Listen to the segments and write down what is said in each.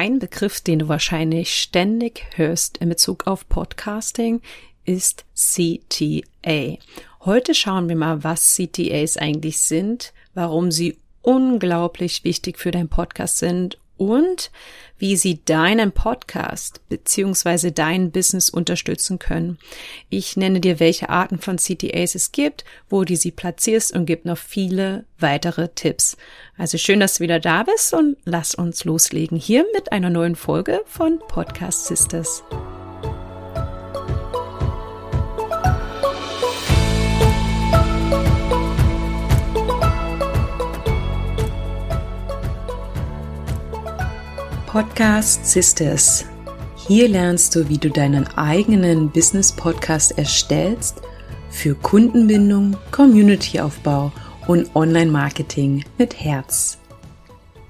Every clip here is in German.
Ein Begriff, den du wahrscheinlich ständig hörst in Bezug auf Podcasting, ist CTA. Heute schauen wir mal, was CTAs eigentlich sind, warum sie unglaublich wichtig für deinen Podcast sind und wie sie deinen Podcast beziehungsweise dein Business unterstützen können. Ich nenne dir, welche Arten von CTAs es gibt, wo du sie platzierst und gebe noch viele weitere Tipps. Also schön, dass du wieder da bist und lass uns loslegen hier mit einer neuen Folge von Podcast Sisters. Podcast Sisters. Hier lernst du, wie du deinen eigenen Business Podcast erstellst für Kundenbindung, Communityaufbau und Online-Marketing mit Herz.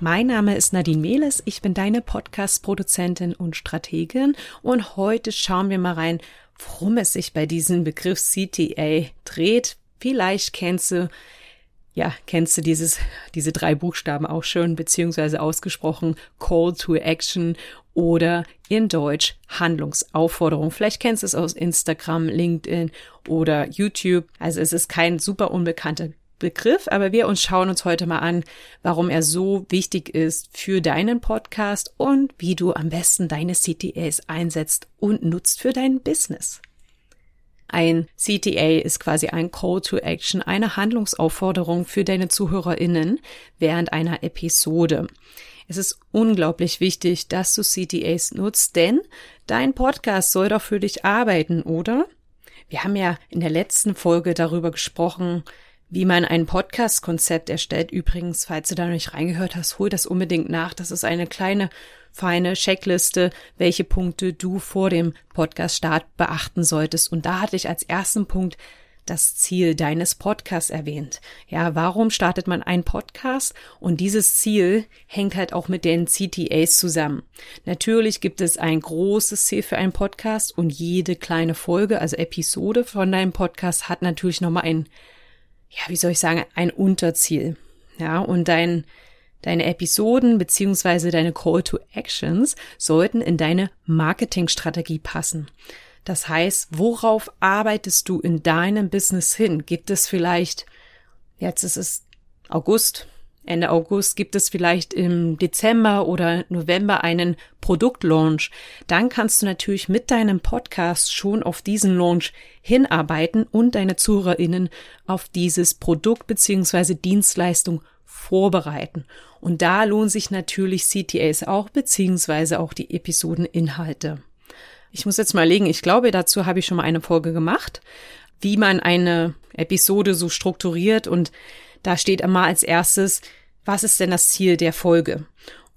Mein Name ist Nadine Mehles, ich bin deine Podcast-Produzentin und Strategin und heute schauen wir mal rein, worum es sich bei diesem Begriff CTA dreht. Vielleicht kennst du ja, kennst du dieses, diese drei Buchstaben auch schon, beziehungsweise ausgesprochen Call to Action oder in Deutsch Handlungsaufforderung. Vielleicht kennst du es aus Instagram, LinkedIn oder YouTube. Also es ist kein super unbekannter Begriff, aber wir uns schauen uns heute mal an, warum er so wichtig ist für deinen Podcast und wie du am besten deine CTAs einsetzt und nutzt für dein Business. Ein CTA ist quasi ein Call to Action, eine Handlungsaufforderung für deine ZuhörerInnen während einer Episode. Es ist unglaublich wichtig, dass du CTAs nutzt, denn dein Podcast soll doch für dich arbeiten, oder? Wir haben ja in der letzten Folge darüber gesprochen, wie man ein Podcast-Konzept erstellt. Übrigens, falls du da noch nicht reingehört hast, hol das unbedingt nach. Das ist eine kleine, feine Checkliste, welche Punkte du vor dem Podcast-Start beachten solltest. Und da hatte ich als ersten Punkt das Ziel deines Podcasts erwähnt. Ja, warum startet man einen Podcast? Und dieses Ziel hängt halt auch mit den CTAs zusammen. Natürlich gibt es ein großes Ziel für einen Podcast und jede kleine Folge, also Episode von deinem Podcast hat natürlich nochmal ein ja, wie soll ich sagen, ein Unterziel. Ja, und dein, deine Episoden beziehungsweise deine Call to Actions sollten in deine Marketingstrategie passen. Das heißt, worauf arbeitest du in deinem Business hin? Gibt es vielleicht, jetzt ist es August, Ende August gibt es vielleicht im Dezember oder November einen Produktlaunch. Dann kannst du natürlich mit deinem Podcast schon auf diesen Launch hinarbeiten und deine ZuhörerInnen auf dieses Produkt beziehungsweise Dienstleistung vorbereiten. Und da lohnt sich natürlich CTAs auch beziehungsweise auch die Episodeninhalte. Ich muss jetzt mal legen, ich glaube, dazu habe ich schon mal eine Folge gemacht, wie man eine Episode so strukturiert und da steht immer als erstes, was ist denn das Ziel der Folge?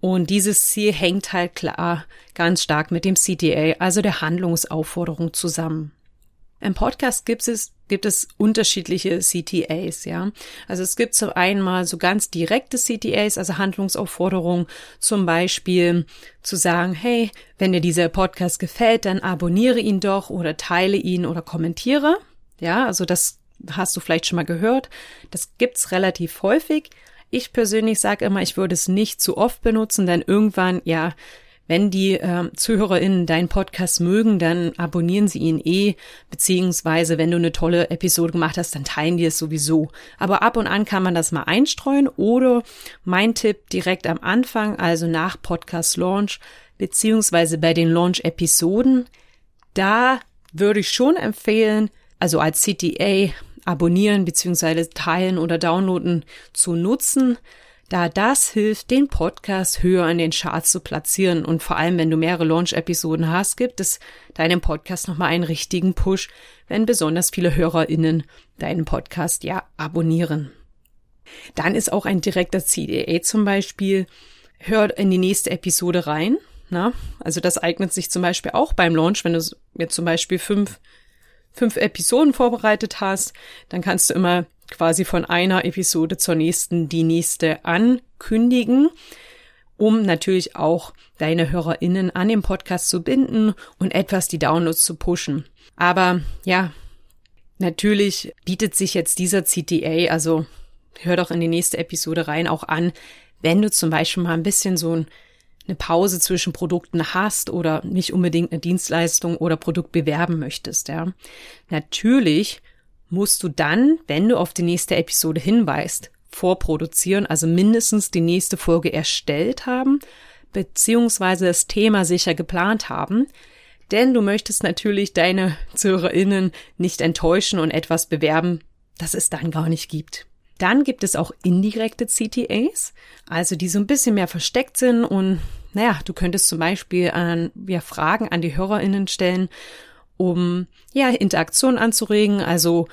Und dieses Ziel hängt halt klar ganz stark mit dem CTA, also der Handlungsaufforderung zusammen. Im Podcast gibt es, gibt es unterschiedliche CTAs, ja. Also es gibt zum einen mal so ganz direkte CTAs, also Handlungsaufforderungen, zum Beispiel zu sagen, hey, wenn dir dieser Podcast gefällt, dann abonniere ihn doch oder teile ihn oder kommentiere. Ja, also das hast du vielleicht schon mal gehört. Das gibt's relativ häufig. Ich persönlich sage immer, ich würde es nicht zu oft benutzen, denn irgendwann, ja, wenn die äh, ZuhörerInnen deinen Podcast mögen, dann abonnieren sie ihn eh, beziehungsweise wenn du eine tolle Episode gemacht hast, dann teilen die es sowieso. Aber ab und an kann man das mal einstreuen oder mein Tipp direkt am Anfang, also nach Podcast Launch, beziehungsweise bei den Launch-Episoden, da würde ich schon empfehlen, also als CTA abonnieren beziehungsweise teilen oder downloaden zu nutzen, da das hilft, den Podcast höher in den Charts zu platzieren. Und vor allem, wenn du mehrere Launch-Episoden hast, gibt es deinem Podcast nochmal einen richtigen Push, wenn besonders viele HörerInnen deinen Podcast ja abonnieren. Dann ist auch ein direkter CDA zum Beispiel, hört in die nächste Episode rein. Na? Also das eignet sich zum Beispiel auch beim Launch, wenn du jetzt zum Beispiel fünf fünf Episoden vorbereitet hast, dann kannst du immer quasi von einer Episode zur nächsten die nächste ankündigen, um natürlich auch deine HörerInnen an den Podcast zu binden und etwas die Downloads zu pushen. Aber ja, natürlich bietet sich jetzt dieser CTA, also hör doch in die nächste Episode rein, auch an, wenn du zum Beispiel mal ein bisschen so ein eine Pause zwischen Produkten hast oder nicht unbedingt eine Dienstleistung oder Produkt bewerben möchtest, ja. Natürlich musst du dann, wenn du auf die nächste Episode hinweist, vorproduzieren, also mindestens die nächste Folge erstellt haben, beziehungsweise das Thema sicher geplant haben, denn du möchtest natürlich deine ZuhörerInnen nicht enttäuschen und etwas bewerben, das es dann gar nicht gibt. Dann gibt es auch indirekte CTAs, also die so ein bisschen mehr versteckt sind und naja, du könntest zum Beispiel an, ja, Fragen an die HörerInnen stellen, um ja, Interaktion anzuregen, also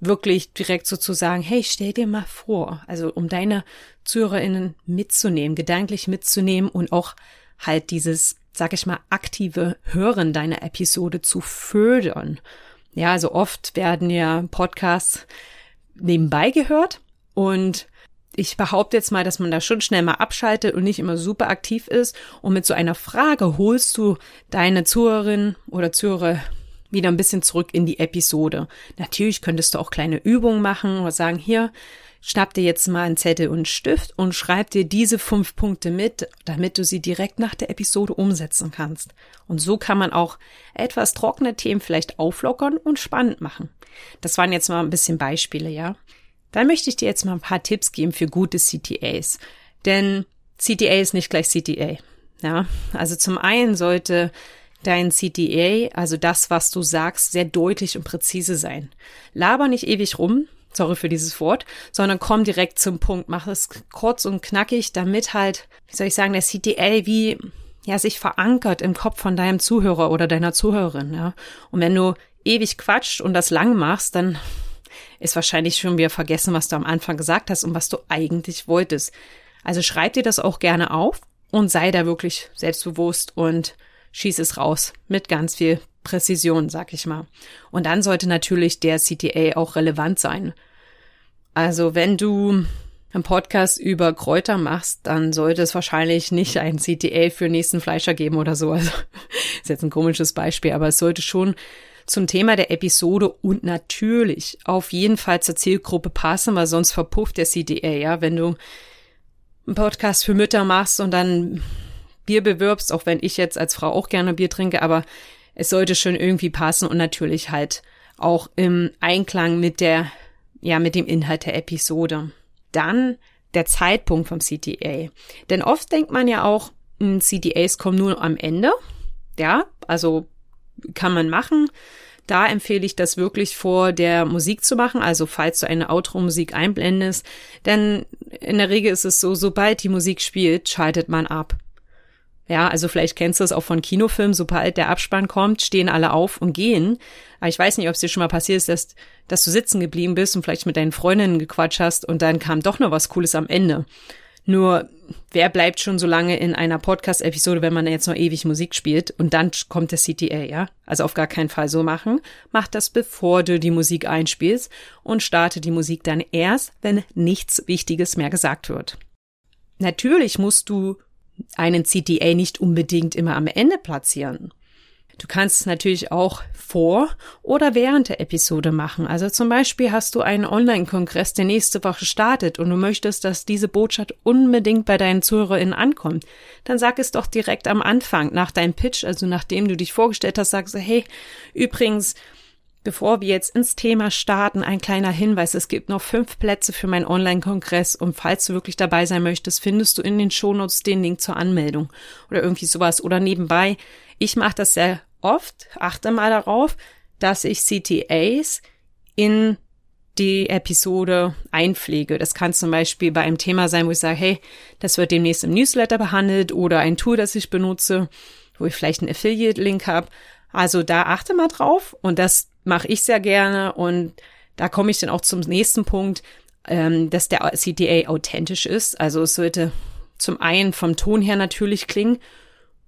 wirklich direkt sozusagen, hey, stell dir mal vor, also um deine ZuhörerInnen mitzunehmen, gedanklich mitzunehmen und auch halt dieses, sag ich mal, aktive Hören deiner Episode zu fördern. Ja, also oft werden ja Podcasts nebenbei gehört und ich behaupte jetzt mal, dass man da schon schnell mal abschaltet und nicht immer super aktiv ist. Und mit so einer Frage holst du deine Zuhörerin oder Zuhörer wieder ein bisschen zurück in die Episode. Natürlich könntest du auch kleine Übungen machen oder sagen, hier, schnapp dir jetzt mal einen Zettel und einen Stift und schreib dir diese fünf Punkte mit, damit du sie direkt nach der Episode umsetzen kannst. Und so kann man auch etwas trockene Themen vielleicht auflockern und spannend machen. Das waren jetzt mal ein bisschen Beispiele, ja. Dann möchte ich dir jetzt mal ein paar Tipps geben für gute CTAs. Denn CTA ist nicht gleich CTA. Ja, also zum einen sollte dein CTA, also das, was du sagst, sehr deutlich und präzise sein. Laber nicht ewig rum, sorry für dieses Wort, sondern komm direkt zum Punkt. Mach es kurz und knackig, damit halt, wie soll ich sagen, der CTA wie ja sich verankert im Kopf von deinem Zuhörer oder deiner Zuhörerin. Ja. Und wenn du ewig quatscht und das lang machst, dann ist wahrscheinlich schon wieder vergessen, was du am Anfang gesagt hast und was du eigentlich wolltest. Also schreib dir das auch gerne auf und sei da wirklich selbstbewusst und schieß es raus mit ganz viel Präzision, sag ich mal. Und dann sollte natürlich der CTA auch relevant sein. Also wenn du einen Podcast über Kräuter machst, dann sollte es wahrscheinlich nicht ein CTA für nächsten Fleischer geben oder so. Also ist jetzt ein komisches Beispiel, aber es sollte schon zum Thema der Episode und natürlich auf jeden Fall zur Zielgruppe passen, weil sonst verpufft der CDA, ja. Wenn du einen Podcast für Mütter machst und dann Bier bewirbst, auch wenn ich jetzt als Frau auch gerne Bier trinke, aber es sollte schon irgendwie passen und natürlich halt auch im Einklang mit der, ja, mit dem Inhalt der Episode. Dann der Zeitpunkt vom CTA. Denn oft denkt man ja auch, CDAs kommen nur am Ende. Ja, also kann man machen. Da empfehle ich das wirklich vor der Musik zu machen, also falls du eine Outro-Musik einblendest, denn in der Regel ist es so, sobald die Musik spielt, schaltet man ab. Ja, also vielleicht kennst du es auch von Kinofilmen, sobald der Abspann kommt, stehen alle auf und gehen. Aber ich weiß nicht, ob es dir schon mal passiert ist, dass, dass du sitzen geblieben bist und vielleicht mit deinen Freundinnen gequatscht hast und dann kam doch noch was Cooles am Ende. Nur, wer bleibt schon so lange in einer Podcast-Episode, wenn man jetzt noch ewig Musik spielt und dann kommt der CTA, ja? Also auf gar keinen Fall so machen. Mach das, bevor du die Musik einspielst und starte die Musik dann erst, wenn nichts Wichtiges mehr gesagt wird. Natürlich musst du einen CTA nicht unbedingt immer am Ende platzieren. Du kannst es natürlich auch vor oder während der Episode machen. Also zum Beispiel hast du einen Online-Kongress, der nächste Woche startet und du möchtest, dass diese Botschaft unbedingt bei deinen ZuhörerInnen ankommt. Dann sag es doch direkt am Anfang, nach deinem Pitch, also nachdem du dich vorgestellt hast, sagst du, hey, übrigens, Bevor wir jetzt ins Thema starten, ein kleiner Hinweis. Es gibt noch fünf Plätze für meinen Online-Kongress und falls du wirklich dabei sein möchtest, findest du in den Shownotes den Link zur Anmeldung oder irgendwie sowas. Oder nebenbei, ich mache das sehr oft, achte mal darauf, dass ich CTAs in die Episode einpflege. Das kann zum Beispiel bei einem Thema sein, wo ich sage, hey, das wird demnächst im Newsletter behandelt oder ein Tool, das ich benutze, wo ich vielleicht einen Affiliate-Link habe. Also da achte mal drauf und das mache ich sehr gerne und da komme ich dann auch zum nächsten Punkt, ähm, dass der CTA authentisch ist. Also es sollte zum einen vom Ton her natürlich klingen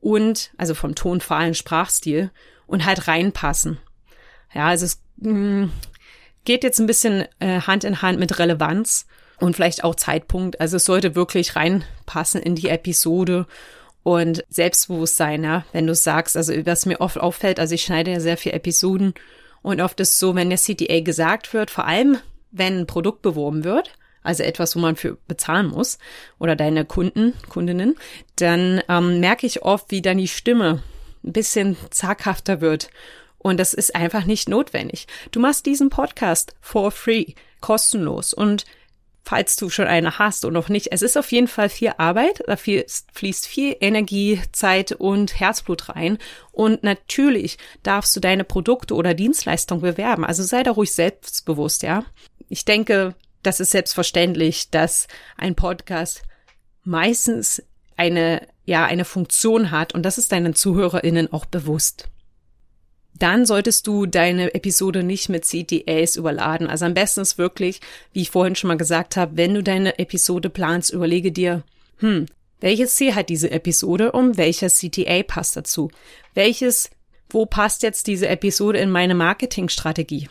und, also vom tonfahlen Sprachstil und halt reinpassen. Ja, also es mm, geht jetzt ein bisschen äh, Hand in Hand mit Relevanz und vielleicht auch Zeitpunkt. Also es sollte wirklich reinpassen in die Episode und Selbstbewusstsein, ja, wenn du sagst, also was mir oft auffällt, also ich schneide ja sehr viele Episoden und oft ist so, wenn der CTA gesagt wird, vor allem wenn ein Produkt beworben wird, also etwas, wo man für bezahlen muss, oder deine Kunden, Kundinnen, dann ähm, merke ich oft, wie dann die Stimme ein bisschen zaghafter wird. Und das ist einfach nicht notwendig. Du machst diesen Podcast for free, kostenlos. Und falls du schon eine hast und noch nicht, es ist auf jeden Fall viel Arbeit, da fließt viel Energie, Zeit und Herzblut rein. Und natürlich darfst du deine Produkte oder Dienstleistungen bewerben. Also sei da ruhig selbstbewusst, ja. Ich denke, das ist selbstverständlich, dass ein Podcast meistens eine, ja, eine Funktion hat und das ist deinen ZuhörerInnen auch bewusst. Dann solltest du deine Episode nicht mit CTAs überladen. Also am besten ist wirklich, wie ich vorhin schon mal gesagt habe, wenn du deine Episode planst, überlege dir, hm, welches Ziel hat diese Episode und welcher CTA passt dazu? Welches, wo passt jetzt diese Episode in meine Marketingstrategie?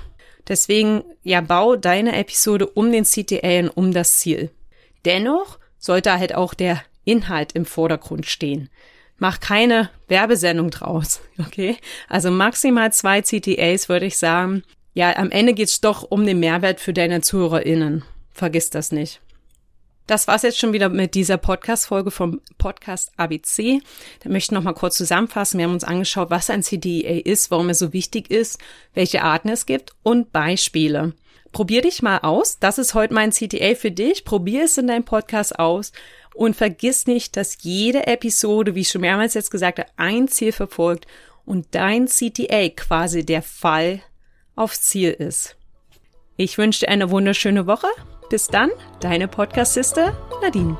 Deswegen, ja, bau deine Episode um den CTA und um das Ziel. Dennoch sollte halt auch der Inhalt im Vordergrund stehen. Mach keine Werbesendung draus, okay? Also maximal zwei CTAs würde ich sagen. Ja, am Ende geht's doch um den Mehrwert für deine ZuhörerInnen. Vergiss das nicht. Das war's jetzt schon wieder mit dieser Podcast-Folge vom Podcast ABC. Da möchte ich noch mal kurz zusammenfassen. Wir haben uns angeschaut, was ein CDEA ist, warum er so wichtig ist, welche Arten es gibt und Beispiele. Probier dich mal aus. Das ist heute mein CTA für dich. Probier es in deinem Podcast aus. Und vergiss nicht, dass jede Episode, wie ich schon mehrmals jetzt gesagt habe, ein Ziel verfolgt und dein CTA quasi der Fall aufs Ziel ist. Ich wünsche dir eine wunderschöne Woche. Bis dann, deine Podcast-Sister Nadine.